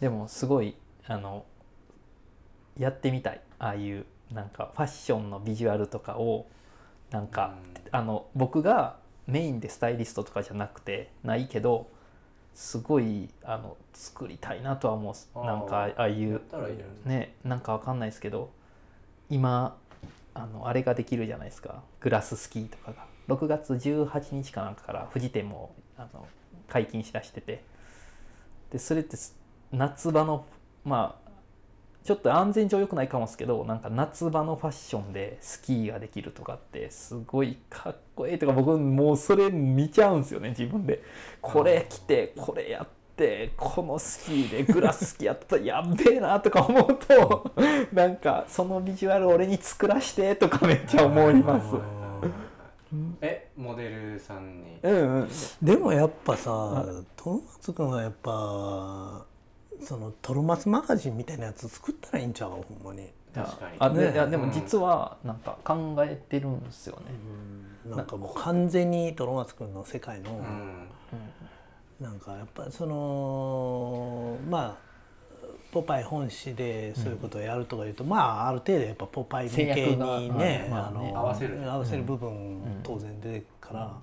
でもすごいあのやってみたい。ああいうなんかファッションのビジュアルとかをなんか、あの僕がメインでスタイリストとかじゃなくてないけどすごいあの作りたいなとは思うなんかああいうね。なんかわかんないですけど今あのあれができるじゃないですか。グラススキーとかが。6月18日かなんかから富士店もあの解禁しだしてて。でそれってす夏場のまあちょっと安全上良くないかもですけどなんか夏場のファッションでスキーができるとかってすごいかっこいいとか僕もうそれ見ちゃうんですよね自分で。これ着てこれやってこのスキーでグラススキーやったらやっべえなとか思うとなんかそのビジュアル俺に作らしてとかめっちゃ思います。えモデルさんに。うんうん。でもやっぱさトロマツ君はやっぱそのトロマツマガジンみたいなやつ作ったらいいんちゃうほんまに、確かに。あでねいやでも実はなんか考えてるんですよね、なんか。もう完全にトロマツ君の世界の、うん。なんかやっぱそのまあポパイ本誌でそういうことをやるとか言うと、まあある程度やっぱポパイ向けにね,、うんまあの合わせる。合わせる部分当然出てくから、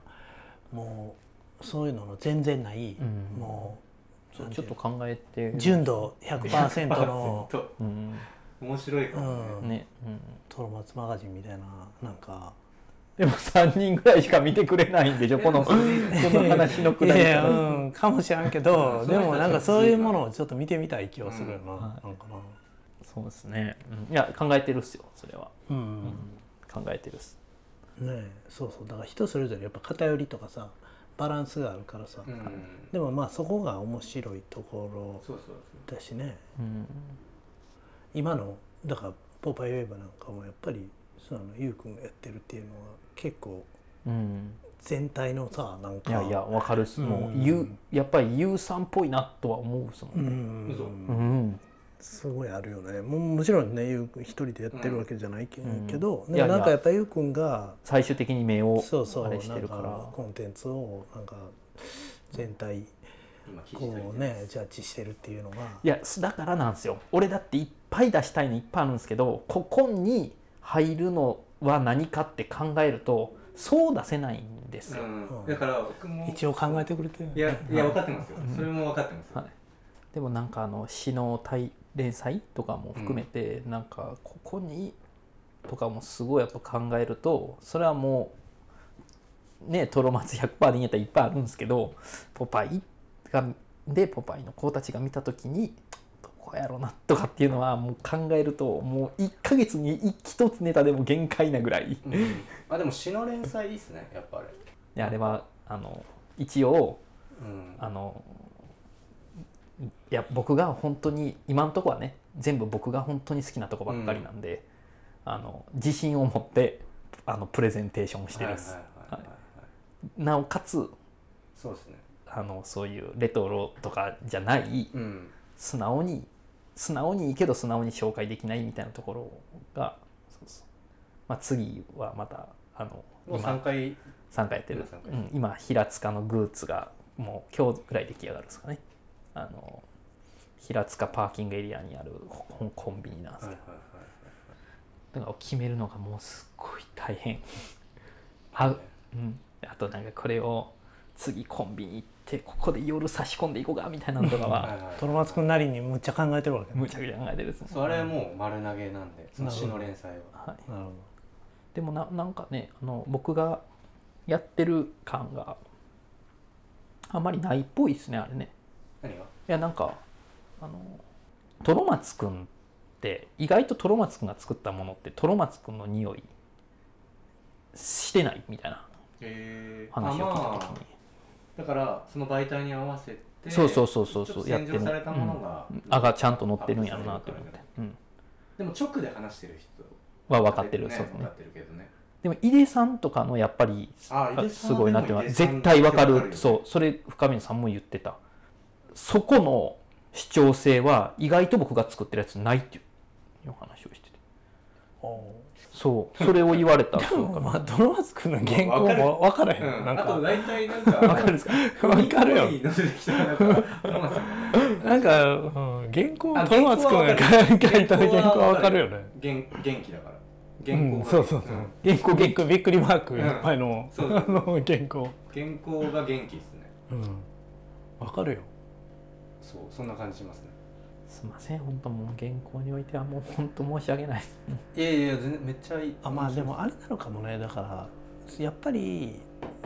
もうそういうのの全然ない、うん。もうちょっと考えてる。純度100%の、とうん。面白いかもね。うん。ね、うん、トロマツマガジンみたいななんか。でも3人ぐらいしか見てくれないんでしょ？このこの話のくいやいやだりからうん、かもしれんけど うんでもなんかそういうものをちょっと見てみたい気はするよな,、はいなんかな。そうですね、うん。いや考えてるっすよそれは、うん、うん。考えてるっす。ねえ。そうそう。だから人それぞれやっぱ偏りとかさバランスがあるからさ、うん。でもまあそこが面白いところだしね。うん。今のだから「ポパイウェーブ」なんかもやっぱりそのゆうくんがやってるっていうのは結構うん全体のさなんかいやいやわかるし、もううん。ゆうやっぱりゆうさんっぽいなとは思うっすもうんん、ん。嘘。うんすごいあるよね。ももちろんねゆうくん一人でやってるわけじゃないけ,、うん。けどいやいやでもなんかやっぱゆうくんが最終的に目をそうそうあれしてるから。コンテンツをなんか全体こうねジャッジしてるっていうのが。いやだからなんですよ。俺だっていっぱい出したいのいっぱいあるんですけどここに入るのは何かって考えるとそう出せないんですよ、うん。うん。だから僕も一応考えてくれてるいやいや分かってますよ。それも分かってますよはい。でもなんかあの詩の対連載とかも含めて、なんかここにとかもすごいやっぱ考えるとそれはもうねトロマツ100%でいいんやったらいっぱいあるんですけどポパイがでポパイの子たちが見た時にどこやろうなとかっていうのはもう考えるともう1ヶ月に1つネタでも限界なぐらい。いうん。あでも詩の連載いいっすねやっぱあれ。やあれはあの一応うん。あのいや僕が本当に今のところはね全部僕が本当に好きなとこばっかりなんで、あの自信を持ってあのプレゼンテーションしてるんです、なおかつそうですね。あのそういうレトロとかじゃないうん。素直に素直にいいけど素直に紹介できないみたいなところがまあ、次はまたあのもう今3回。3回やってる。うん、今平塚のグーツがもう今日ぐらい出来上がるんですかねあの平塚パーキングエリアにあるコンコンビニなんですけど、はいはいはいだから決めるのがもうすっごい大変。あ,、うん、あとなんかこれを次コンビニ行ってここで夜差し込んでいこうかみたいなのとかはトロマツくんなりにむっちゃ考えてるわけね。むちゃくちゃ考えてるですねそれはもう丸投げなんでその詩の連載は。はい、なるほでもななんかねあの僕がやってる感があんまりないっぽいですねあれね何が？いやなんかあのトロマツくんって意外とトロマツくんが作ったものってトロマツくんの匂いしてないみたいなえ話を聞いた時に、だからその媒体に合わせてそうそうそうそうそうやってる。洗浄されたものが、うん、あがちゃんと載ってるんやろなって思って、うん、でも直で話してる人は分かってる、ねそうね。分かってるけどね。でも井出さんとかのやっぱりすごいなって絶対分かるわかる。よそうそれ深見さんも言ってたそこの主張性は意外と僕が作ってるやつないっていう話をしてて。どそう。それを言われたでもまあトロマツくんの原稿も分からへん、うん、なんか。あと大体なんか分かるんですか？分かるよ。いいの出てきたらなんかうん、原稿あトマツくんが原稿は書いた原稿はわかるよね。元元気だから。うん原稿が、そうそうそう。うん。原稿びっくびっくりマークいっぱいの,、原稿。原稿が元気ですね。うん。わかるよそうそんな感じしますね。すいません本当もう原稿においてはもう本当申し訳ないです。いやいや全然めっちゃいい。あまあでもあれなのかもねだからやっぱり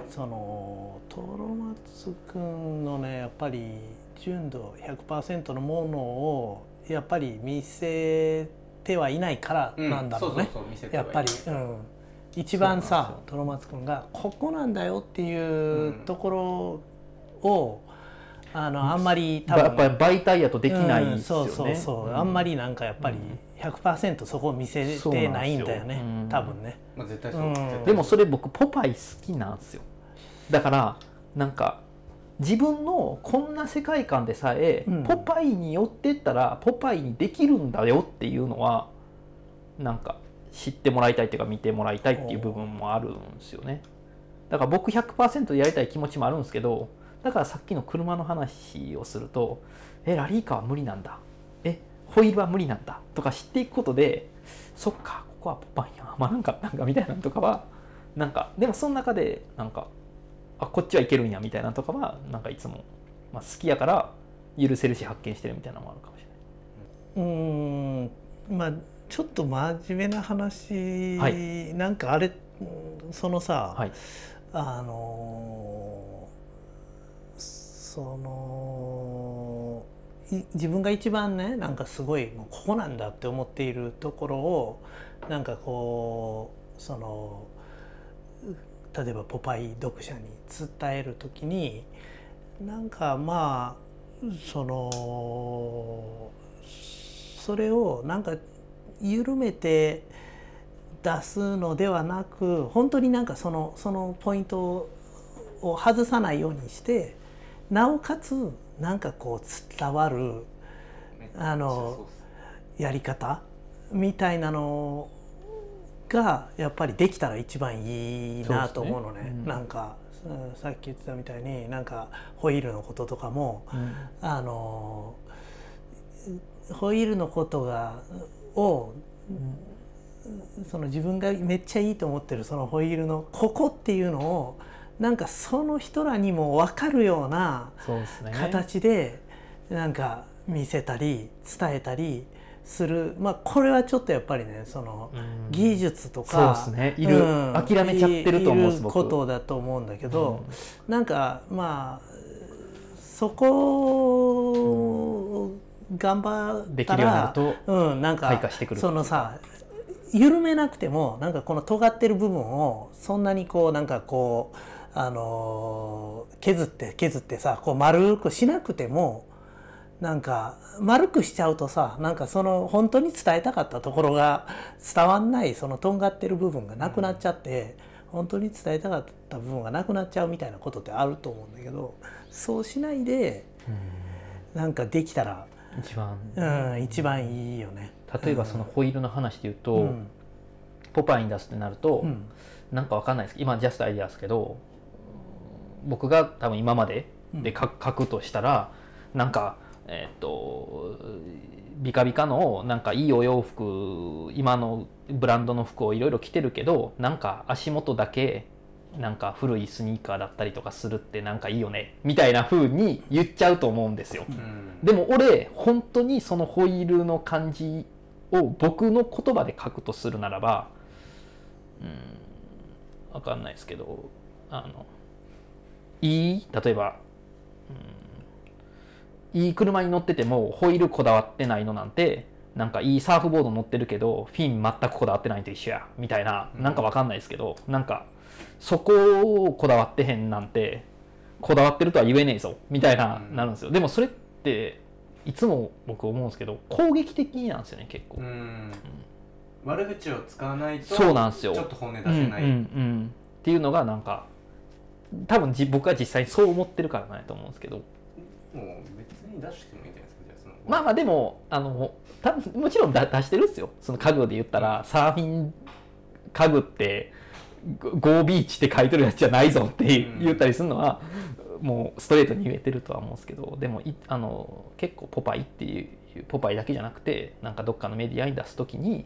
そのトロマツくんのねやっぱり純度100%のものをやっぱり見せてはいないからうんなんだろうね、そうそうそう見せてはいやっぱり、うん、一番さトロマツくんがここなんだよっていうところを、あのあんまり多分。やっぱり媒体やとできないうんですよね、そうそうそう、ん。あんまりなんかやっぱり100%そこを見せてないんだよね。多分ね。まあ絶対そう、うん。でもそれ僕ポパイ好きなんですよ。だからなんか自分のこんな世界観でさえ、うん。ポパイに寄ってったらポパイにできるんだよっていうのはなんか知ってもらいたいっていうか見てもらいたいっていう部分もあるんですよね。だから僕100%やりたい気持ちもあるんですけどだからさっきの車の話をするとえラリーカーは無理なんだ。えホイールは無理なんだとか知っていくことでそっかここはポパイやまあなんかなんかみたいなのとかはなんかでもその中でなんかあこっちはいけるんやみたいなのとかはなんかいつも、まあ、好きやから許せるし発見してるみたいなのもあるかもしれない。うーん。まあちょっと真面目な話、はい。なんかあれうんそのさ、はい。あのーそのい自分が一番ねなんかすごいもうここなんだって思っているところをなんかこうその例えば「ポパイ」読者に伝える時になんかまあそのそれをなんか緩めて出すのではなく本当になんかそのそのポイントを外さないようにしてなおかつなんかこう伝わるあのやり方？みたいなのがやっぱりできたら一番いいなと思うのね。ね。うん。なんかうんさっき言ってたみたいになんかホイールのこととかもあのホイールのことがをその自分がめっちゃいいと思ってるそのホイールのここっていうのをなんかその人らにも分かるような形でなんか見せたり伝えたりする。まあこれはちょっとやっぱりねそのうん。技術とか、いる諦めちゃってると思うことだと思うんだけど、うん。なんかまあそこを頑張ったらうになるとうん、なん開かそのさ緩めなくてもなんかこの尖ってる部分をそんなにこうなんかこうあのー削って削ってさこう丸くしなくてもなんか丸くしちゃうとさなんかその本当に伝えたかったところが伝わんないそのとんがってる部分がなくなっちゃって、本当に伝えたかった部分がなくなっちゃうみたいなことってあると思うんだけどそうしないでなんかできたら、一番。うん、一番いいよね。例えばそのホイールの話で言うと、うん。ポパイに出すってなると、うん。なんかわかんないです。今ジャストアイデアですけど僕が多分今までで書書くとしたら、なんかえっ、とビカビカのなんかいいお洋服今のブランドの服をいろいろ着てるけどなんか足元だけなんか古いスニーカーだったりとかするってなんかいいよねみたいな風に言っちゃうと思うんですよ。うんでも俺本当にそのホイールの感じを僕の言葉で書くとするならばうん分かんないですけどあのいい例えば、うん、いい車に乗っててもホイールこだわってないのなんてなんかいいサーフボード乗ってるけどフィン全くこだわってないのと一緒やみたいななんか分かんないですけどなんかそこをこだわってへんなんてこだわってるとは言えねえぞみたいな、うん。なるんですよ。でもそれっていつも僕思うんですけど攻撃的なんですよね結構、うん。悪口を使わないとそうなんですよ。ちょっと本音出せない、うんうんうん。っていうのがなんか多分じ僕は実際にそう思ってるからなんやと思うんですけど。もう別に出してもいいんじゃないですかじゃあそのまあまあでもあの多分もちろんだ出してるんですよ。その家具で言ったらサーフィン家具ってゴゴービーチって書いてるやつじゃないぞってうん。言ったりするのは、もうストレートに言えてるとは思うんですけどでもいあの結構ポパイっていうポパイだけじゃなくてなんかどっかのメディアに出す時に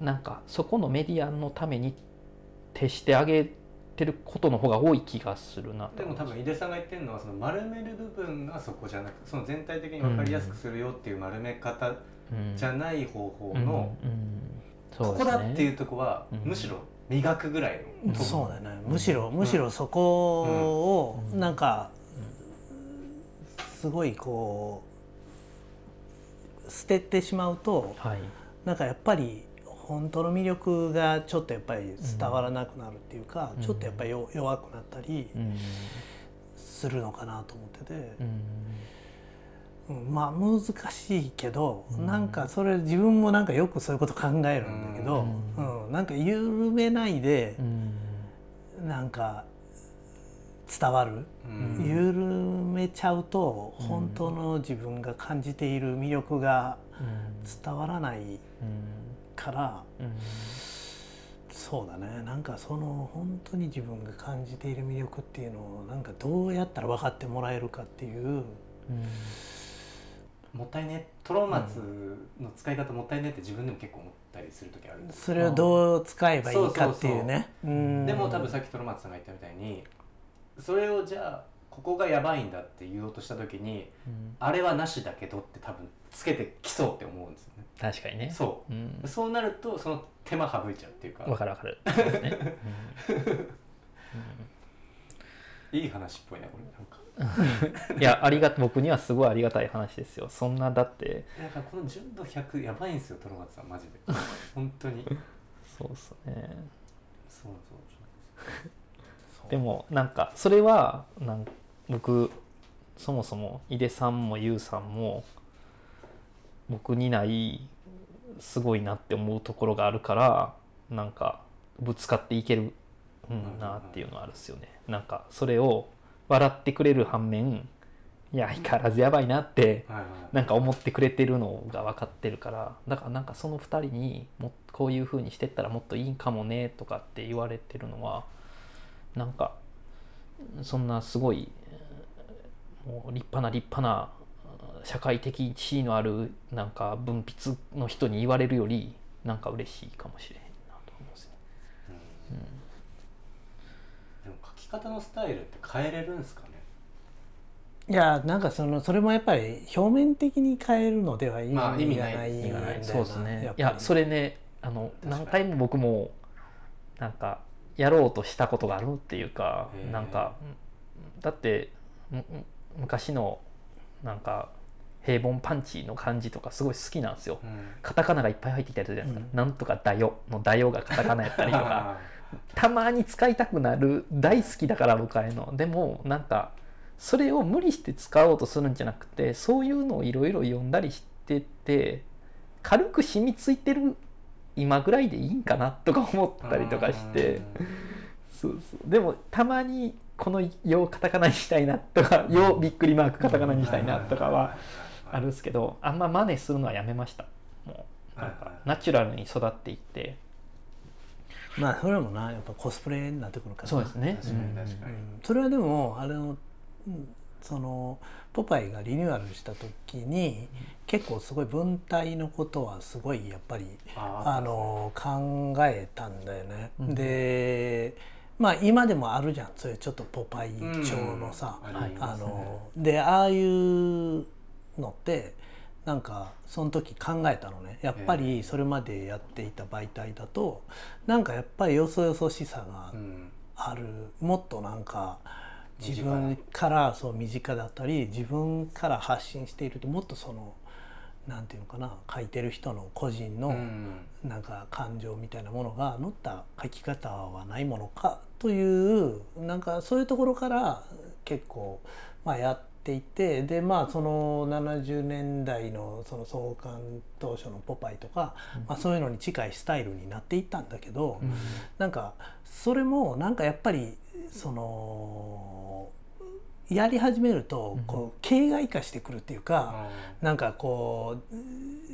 うんなんかそこのメディアのために徹してあげてることの方が多い気がするなと。でも多分井出さんが言ってるのはその丸める部分がそこじゃなくその全体的に分かりやすくするよっていう丸め方うん。じゃない方法うんのうん。ここだっていうとこはうんむしろ磨くぐらいのそうだね。むしろむしろそこをうんなんかすごいこう捨ててしまうとはい。なんかやっぱり本当の魅力がちょっとやっぱり伝わらなくなるっていうか、うん。ちょっとやっぱりよ弱くなったりうん。するのかなと思ってて。う、ん。うんまあ難しいけど、うん。なんかそれ自分もなんかよくそういうこと考えるんだけど、ううんなんか緩めないでう、ん。なんか伝わる、うん。緩めちゃうとうん。本当の自分が感じている魅力がうん。伝わらない。うんから。うん。そうだね。なんかその本当に自分が感じている魅力っていうのをなんかどうやったら分かってもらえるかっていう。うん。もったいねトロマツの使い方もったいねって自分でも結構思ったりする時あるんですそれをどう使えばいいかっていうね。うん。でも多分さっきトロマツさんが言ったみたいにそれをじゃあここがやばいんだって言おうとした時にうん。あれはなしだけどって多分つけてきそうって思うんですよね。確かにね。そう。ん。うそうなるとその手間省いちゃうっていうか。わかるわかる。そうですね。いい話っぽいなこれ。なんか。うん。いやありが僕にはすごいありがたい話ですよ。そんなだって。なんかこの純度100やばいんですよトロマツさんマジで。本当に。そうっすね。そうそう でもなんかそれはなん僕そもそも井出さんも優さんも僕にないすごいなって思うところがあるからなんかぶつかっていける、うん、なっていうのはあるっすよね。なんかそれを笑ってくれる反面いや相変わらずやばいなってなんか思ってくれてるのが分かってるからだからなんかその2人にもこういう風にしてったらもっといいんかもねとかって言われてるのはなんかそんなすごいえーもう立派な立派な社会的地位のあるなんか文筆の人に言われるよりなんか嬉しいかもしれへんなと思うんですね。うん。でも書き方のスタイルって変えれるんですかね？いやなんかそのそれもやっぱり表面的に変えるのでは意まあ意味ない。味がない。そうですね。いやそれねあの何回も僕もなんかやろうとしたことがあるっていうかなんかだって昔のなんか平凡パンチの感じとかすごい好きなんですよ。うん。カタカナがいっぱい入ってきたりするじゃないですか、うん。なんとかだよのだよがカタカナやったりとか。たまに使いたくなる大好きだから僕あれの。でもなんかそれを無理して使おうとするんじゃなくてそういうのをいろいろ読んだりしてて軽く染みついてる今ぐらいでいいんかなとか思ったりとかして。そうそう。でもたまにこの「よ」をカタカナにしたいなとか「よ」びっくりマークカタカナにしたいなとかはあるんですけどあんま真似するのはやめました。もうなんかナチュラルに育っていって。まあそれもなやっぱコスプレになってくるから。なそうですね。確かに確かに。うん。それはでもあれのうんそのポパイがリニューアルした時に結構すごい文体のことはすごいやっぱりああの考えたんだよね。うん。でまあ今でもあるじゃん。そういうちょっとポパイうん調のさ、ありますね。あのでああいうのってなんかその時考えたのね。やっぱりそれまでやっていた媒体だとなんかやっぱりよそよそしさがうんある。もっとなんか自分からそう身近だったり自分から発信しているともっとそのなんていうのかな書いてる人の個人のうん。なんか感情みたいなものが乗った書き方はないものかというなんかそういうところから結構まあやっていてでまあその70年代のその創刊当初の「ポパイ」とか、まあ、そういうのに近いスタイルになっていったんだけど、なんかそれもなんかやっぱりそのやり始めるとこう形骸化してくるっていうか。なんかこう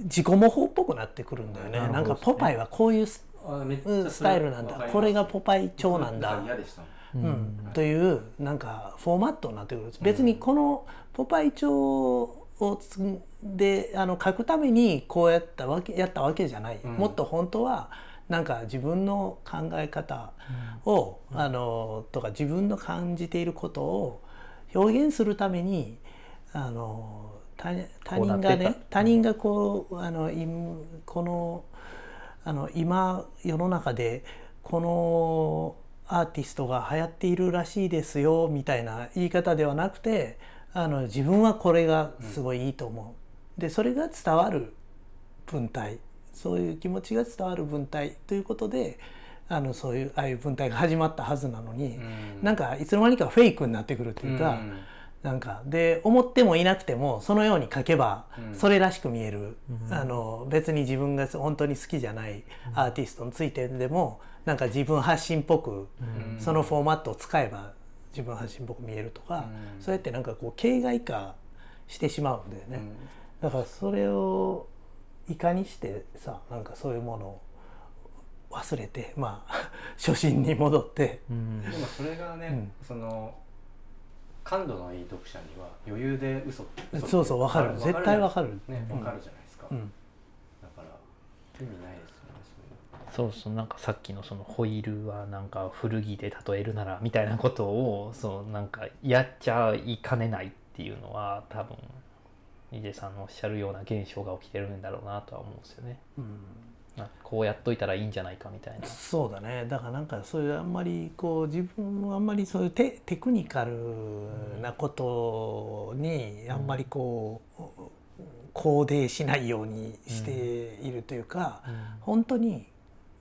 自己模倣っぽくなってくるんだよね。なんかポパイはこういううんスタイルなんだ。これがポパイ調なんだ。ううん。ん。というなんかフォーマットになってくる別にこのポパイ帳をつであの書くためにこうやったわけやったわけじゃない、うん。もっと本当はなんか自分の考え方を、あのとか自分の感じていることを表現するためにあの他他人がねた。他人がこうあのいこのあの今世の中でこのアーティストが流行っているらしいですよみたいな言い方ではなくてあの自分はこれがすごいいいと思う。でそれが伝わる文体。そういう気持ちが伝わる文体ということであのそういうああいう文体が始まったはずなのに、なんかいつの間にかフェイクになってくるっていうか、うんなんかで思ってもいなくてもそのように書けばうん。それらしく見える、あの別に自分が本当に好きじゃないアーティストについてでもなんか自分発信っぽくうん。そのフォーマットを使えば自分発信っぽく見えるとか、うん。そうやってなんかこう形骸化してしまうんだよね。うん。だからそれをいかにしてさなんかそういうものを忘れてまあ初心に戻って。うんでもそれがね、その感度のいい読者には余裕で嘘嘘そうそうわかる絶対わかる。ねうん。わかるじゃないですか、うん。だから意味ないですよねそうそうなんかさっきのそのホイールはなんか古着で例えるならみたいなことをそうなんかやっちゃいかねないっていうのは多分イジェさんのおっしゃるような現象が起きてるんだろうなとは思うんですよね。うんこうやっといたらいいんじゃないかみたいな。そうだね。だからなんかそういうあんまりこう自分もあんまりそういうテテクニカルなことにあんまりこう肯定しないようにしているというか、本当に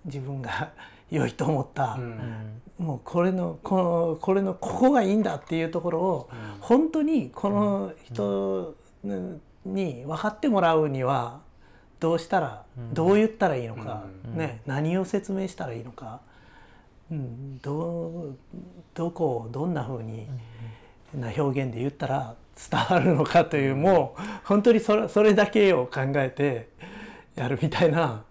自分が良いと思った、うん。うんもうこれのこのこれのここがいいんだっていうところを本当にこの人に分かってもらうにはどうしたら、うん。どう言ったらいいのか、うん。ね、何を説明したらいいのか、うん、どうどこをどんな風にな表現で言ったら伝わるのかというもう本当にそれそれだけを考えてやるみたいな。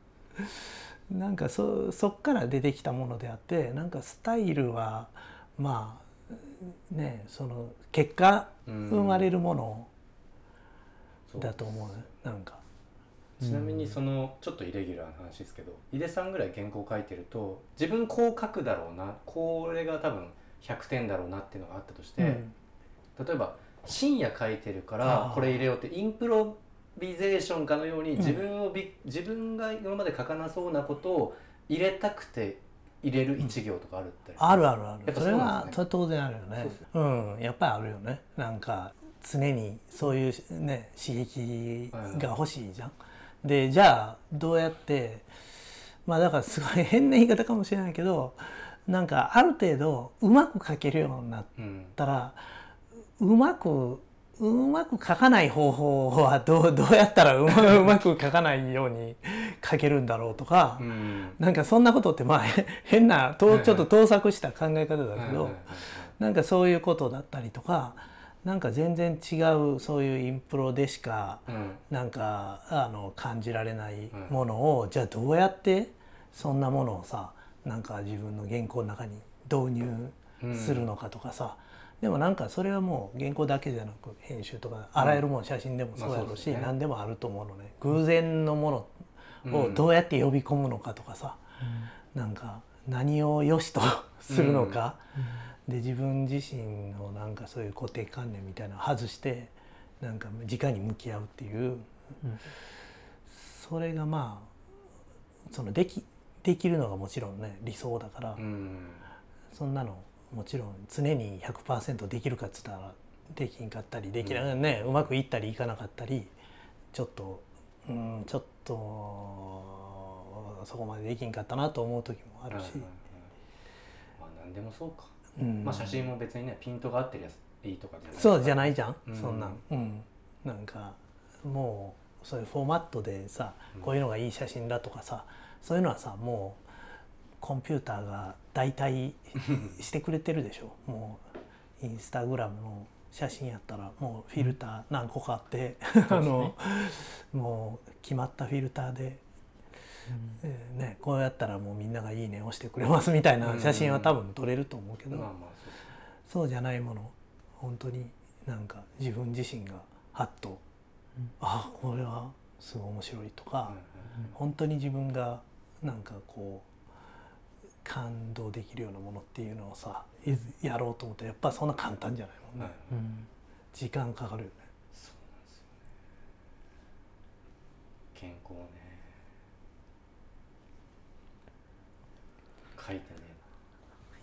なんかそそっから出てきたものであってなんかスタイルはまあねその結果うん。生まれるものだと思う。ねなんか。ちなみにそのちょっとイレギュラーな話ですけど井出さんぐらい原稿書いてると自分こう書くだろうなこれが多分100点だろうなっていうのがあったとして、うん。例えば深夜書いてるからこれ入れようってインプロビゼーションかのように自分をび、自分が今まで書かなそうなことを入れたくて入れる一行とかあるったりするあるある。あるねはそれ当然あるよね。うん。やっぱりあるよね。なんか常にそういうね刺激が欲しいじゃん。でじゃあどうやってまあだから すごい変な言い方かもしれないけどなんかある程度うまく書けるようになっうんたらうまくうまく書かない方法はどうどうやったらうまうまく書かないように書けるんだろうとか、うん。なんかそんなことってまあへ変なとちょっと盗作した考え方だけど、はいはいはいはい。なんかそういうことだったりとかなんか全然違うそういうインプロでしかうん。なんかあの感じられないものを、じゃあどうやってそんなものをさなんか自分の原稿の中に導入するのかとかさ、でもなんかそれはもう原稿だけじゃなく編集とかあらゆるもの写真でもそうやろうし、まあそうですね。何でもあると思うのね。偶然のものをどうやって呼び込むのかとかさ、なんか何を良しと するのか、で自分自身のなんかそういう固定観念みたいなのを外してなんか直に向き合うっていう、それがまあそのできできるのがもちろんね理想だから、うん。そんなのもちろん常に100%できるかっつったらできんかったりできな、ねうまくいったりいかなかったりちょっとうんちょっとそこまでできんかったなと思う時もあるし、はいはいはいまあ何でもそうか、うん。まあ写真も別にねピントが合ってるやついいとかじゃないそうじゃいないじゃん、うん。そんなん、うん、なんかもうそういうフォーマットでさこういうのがいい写真だとかさそういうのはさもうコンピューターが代替してくれてるでしょ。もうインスタグラムの写真やったらもうフィルター何個かあって、あのもう決まったフィルターでえーね、こうやったらもうみんなが「いいね」押してくれますみたいな写真は多分撮れると思うけど、そうじゃないもの。本当になんか自分自身がハッと、うん。あこれはすごい面白いとか、本当に自分がなんかこう感動できるようなものっていうのをさいやろうと思ってやっぱそんな簡単じゃないもんね、はい。うん時間かかるよね。そうなんですよね。健康ね書いてね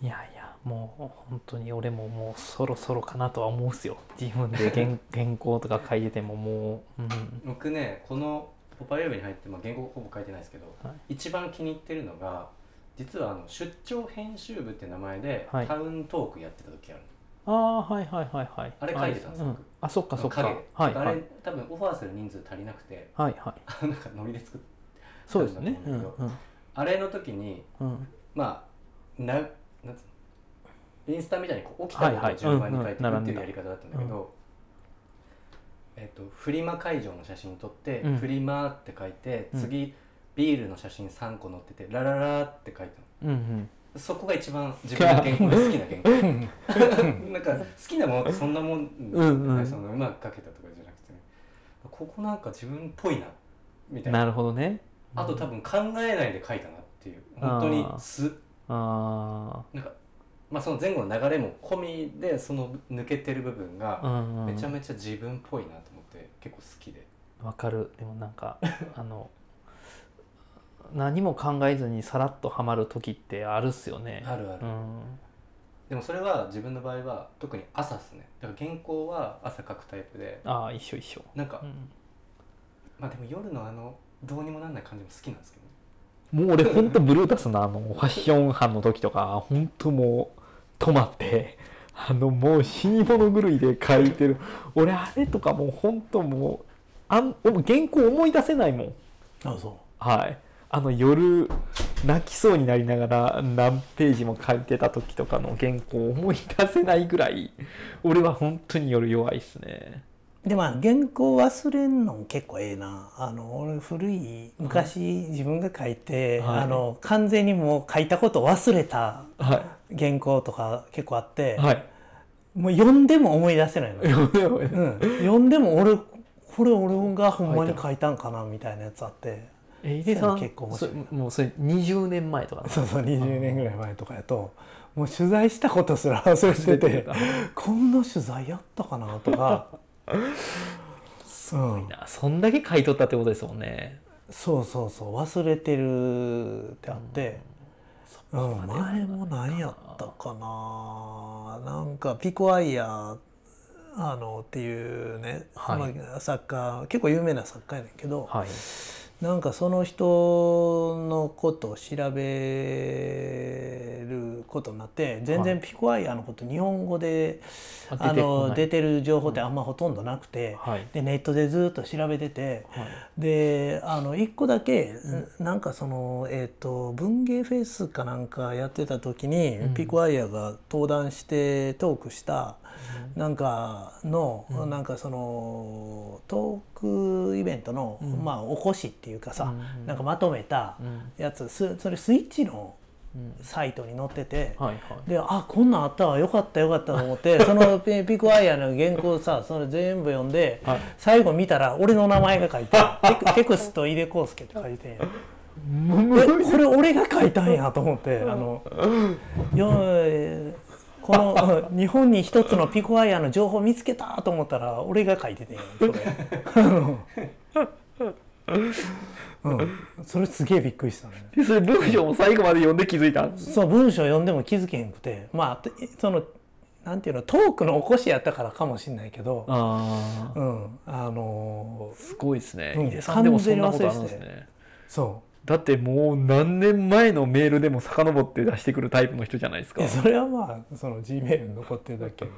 いやいやもう本当に俺ももうそろそろかなとは思うっすよ。自分で原 原稿とか書いててももう、うん、僕ねこの「ポパイウェブ」に入って、まあ、原稿ほぼ書いてないですけど、はい。一番気に入ってるのが実はあの出張編集部って名前で、はい。タウントークやってた時あるああはいはいはいはい。あれ書いてたんですようん。僕あそっかそっか。影。はいはい。あれ多分オファーする人数足りなくてはいはい。なんかノリで作っそうですね。うんなんあれの時にうんうんまあななんつうの？インスタみたいにこう起きたことを順番に書いていくっていうやり方だったんだけど、えっとフリマ会場の写真撮って、うん。フリマって書いて、うん。次ビールの写真3個載っててラララって書いたの。うんうん。そこが一番自分の原稿で好きな原稿。なんか好きなものってそんなもん、うんうん。そのうまく書けたとかじゃなくて、ここなんか自分っぽいなみたいな。なるほどね。あと多分考えないで書いたなっていう。本当に素あなんかまあその前後の流れも込みでその抜けてる部分がめちゃめちゃ自分っぽいなと思って結構好きで。わかる。でもなんか あの何も考えずにさらっとはまる時ってあるっすよね。あるある。うん。でもそれは自分の場合は特に朝っすね。だから原稿は朝書くタイプで。ああ一緒一緒。なんかうん。まあでも夜のあのどうにもなんない感じも好きなんですけどねもう俺ほんとブルータスのあのファッション班の時とかほんともう止まってあのもう死に物狂いで書いてる。俺あれとかもうほんともうあん原稿思い出せないもん。あそはい。あの夜泣きそうになりながら何ページも書いてた時とかの原稿を思い出せないぐらい俺は本当に夜弱いっすね。うでまあ原稿忘れんの結構ええな。あの俺古い昔自分が書いて、はい。あの完全にもう書いたこと忘れたは原稿とか結構あって、いはい。もう読んでも思い出せないの、うん、読んでも俺これ俺がほんまに書いたんかなみたいなやつあって。えさん？結構面白い。そもうそれ20年前とか？なそうそう20年ぐらい前とかやともう取材したことすら忘れててこんな取材やったかなとか、う。ん、な。そんだけ書いとったってことですもんね。そうそうそう。忘れてるってあって、うん。前も何やったかな。なんかピコアイヤーあのっていうね、はい。まあ作家結構有名な作家やねんけど、はいなんかその人のことを調べることになって全然ピコアイヤーのこと日本語で、ああの出出ててる情報ってあんまほとんどなくて、はい。でネットでずっと調べてて。はい。であの一個だけ、なんかその、えー、と文芸フェスかなんかやってた時に、うん。ピコアイヤが登壇してトークした、なんかの、うん。なんかそのトークイベントの、うん。まあおこしっていうかさ、うんなんかまとめたうん。やつすそれスイッチのうん。サイトに載ってて。はいはい。であこんなんあったわよかったよかったと思って そのピピコアイヤの原稿さそれ全部読んで、はい。最後見たら俺の名前が書いてテク テクスト井出康介って書いてえこれ俺が書いたんやと思ってあの よえーこのうん 日本に一つのピコアイヤの情報見つけたと思ったら俺が書いててそれ。うん、それすげえびっくりしたね。でそれ文章も最後まで読んで気づいた？そう文章読んでも気づけへんくて。まあてそのなんていうのトークの起こしやったからかもしれないけど。ああうん。あのーすごいですね。うん。でもそんなことあるんですね。そだってもう何年前のメールでも遡って出してくるタイプの人じゃないですか。それはまあその G メールに残ってるだけやけ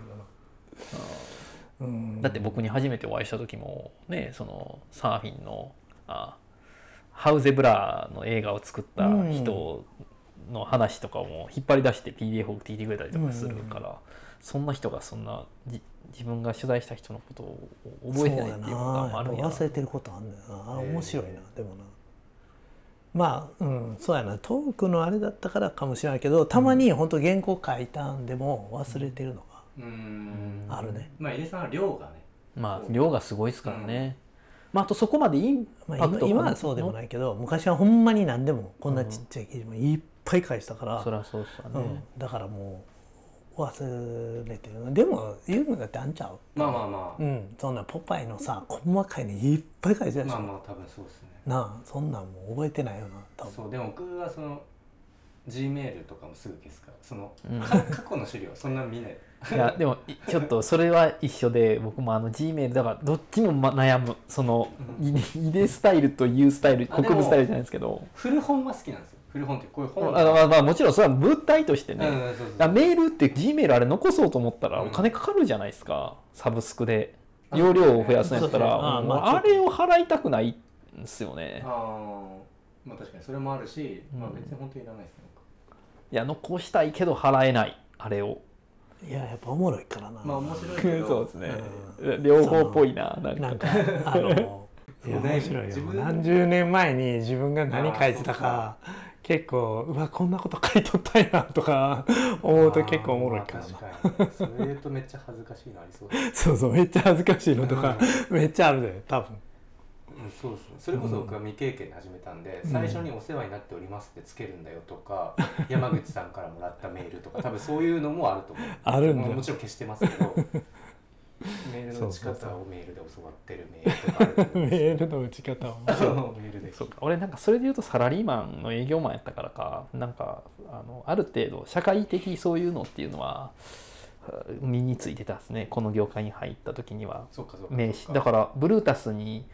どな、うん、だって僕に初めてお会いした時もねそのサーフィンのあハウゼブラの映画を作った人の話とかも引っ張り出して PDF を送ってくれたりとかするから、そんな人がそんなじ自分が取材した人のことを覚えてないっていうがあるんや忘れてることあんだよな。面白いな。でもなまあうんそうやな。トークのあれだったからかもしれないけどたまに本当原稿書いたんでも忘れてるのうーん。があるね、まあ井出さんは量がね。まあ量がすごいですからね、まあ、あとそこまでインまあ、パクト今今はそうでもないけど昔はほんまに何でもこんなちっちゃい記事もいっぱい返したから、そりゃそうっすよね、うん、だからもう忘れてる。でも言うのだってあんちゃう？まあまあまあ。うん。そんなポパイのさ細かいのいっぱい書いてたでし。ょ、まあまあ多分そうですねなあそんなんもう覚えてないよな多分。そうでも僕はその G メールとかもすぐ消すからその、うん。か過去の資料そんな見ない。いやでもい ちょっとそれは一緒で僕もあの G メールだからどっちもま悩む。そのうん。イデイデスタイルと U スタイルあでも国分スタイルじゃないですけど。古本は好きなんですよ。古本ってこういう本あまあまあもちろんそれは物体としてね、うんそうそうだからメールって G メールあれ残そうと思ったらお金かかるじゃないですか、サブスクで。あ容量を増やすんやったらそうそうあもうまああれを払いたくないんですよね。ああまあ確かに。それもあるし、まあうん別に本当にいらないですね。いや残したいけど払えない。あれを。いややっぱおもろいからな。まあ面白いけど。そうですね、う両方っぽいななんか。なんか あのいやね面白いよ。何十年前に自分が何書いてたか結構うわこんなこと書いとったんやとか 思うと結構おもろいからな。あーまあ確かに。それ言うとめっちゃ恥ずかしいのありそうそうそうめっちゃ恥ずかしいのとかめっちゃあるで多分うん、そうですね。それこそ僕は未経験で始めたんで、うん。最初に「お世話になっております」ってつけるんだよとか、山口さんからもらったメールとか 多分そういうのもあると思う。あるんだ。もちろん消してますけど メールの打ち方をメールで教わってるメールとかあると思メうんですールの打ち方を。そうメールで。そうか。俺なんかそれで言うとサラリーマンの営業マンやったからかなんかあのある程度社会的そういうのっていうのはは身についてたですね。この業界に入った時には。そうかそうか。名刺だからブルータスに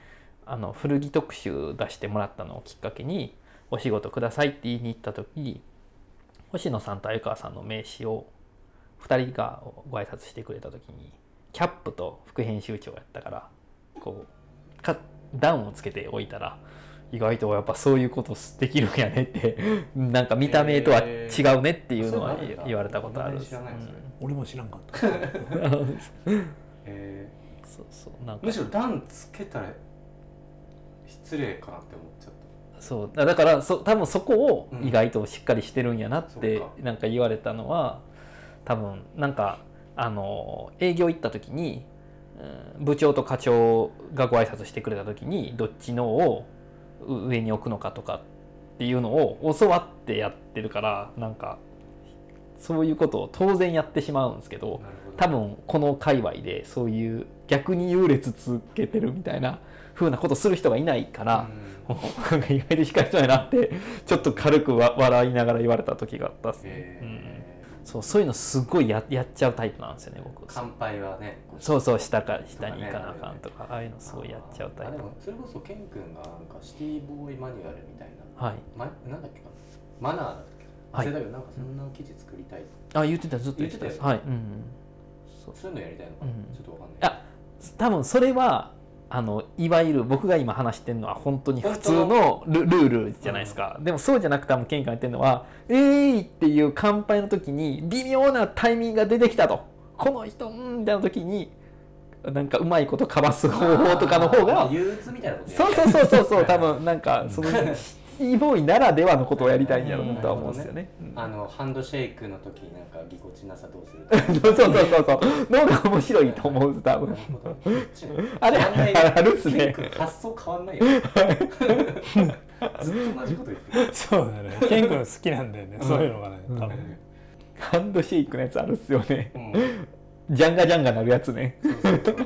あの古着特集出してもらったのをきっかけにお仕事くださいって言いに行った時星野さんと鮎川さんの名刺を2人がご挨拶してくれた時にキャップと副編集長やったからこうかダウンをつけておいたら意外とやっぱそういうことできるんやねって なんか見た目とは違うねっていうのは言われたことあるあんまり知らないそれ俺も知らんかった。うんえそうそう。なんか。ーむしろ段つけたら失礼かなって思っちゃっそう。だからそ多分そこを意外としっかりしてるんやなってなんか言われたのは多分なんかあの営業行った時にうん部長と課長がご挨拶してくれた時にどっちのをう上に置くのかとかっていうのを教わってやってるからなんかそういうことを当然やってしまうんですけど。多分この界隈でそういう逆に優劣つけてるみたいな風なことする人がいないから。うん。なんか意外としっかりしたいなってちょっと軽くわ笑いながら言われた時があったっすね、えうん、そうそういうのすごいややっちゃうタイプなんですよね僕。乾杯はねそうそう下か下に行かなあかんとかああいうのすごいやっちゃうタイプ。あでもそれこそケン君がなんかシティボーイマニュアルみたいな、はい。ま、なんだっけかなマナーだっけはい。忘れたけどなんかそんな記事作りたい、あ言ってたずっと言ってた。はい。うんそういうのやりたいのかな、うんちょっとわかんない。あ多分それはあのいわゆる僕が今話してるのは本当に普通のルルールじゃないですか、でもそうじゃなくて多分ケンが言ってるのは「えーい!」っていう乾杯の時に微妙なタイミングが出てきたと。この人うんみたいな時になんかうまいことかわす方法とかの方がまあ憂鬱みたいなことやそうりそうそうそうそう多分なんかその シティボーイならではのことをやりたいんやろうなとは思うんですよね。うん。あのハンドシェイクの時になんかぎこちなさどうするそう そうそうそうそう。のが面白いと思う多 な分あれあるっすね。発想変わんないよ ずっと同じこと言ってる。そうだね。ケン君好きなんだよね、そういうのがね多分。ね、ハンドシェイクのやつあるっすよね。うん。ジャンガジャンガなるやつね。そうそうそう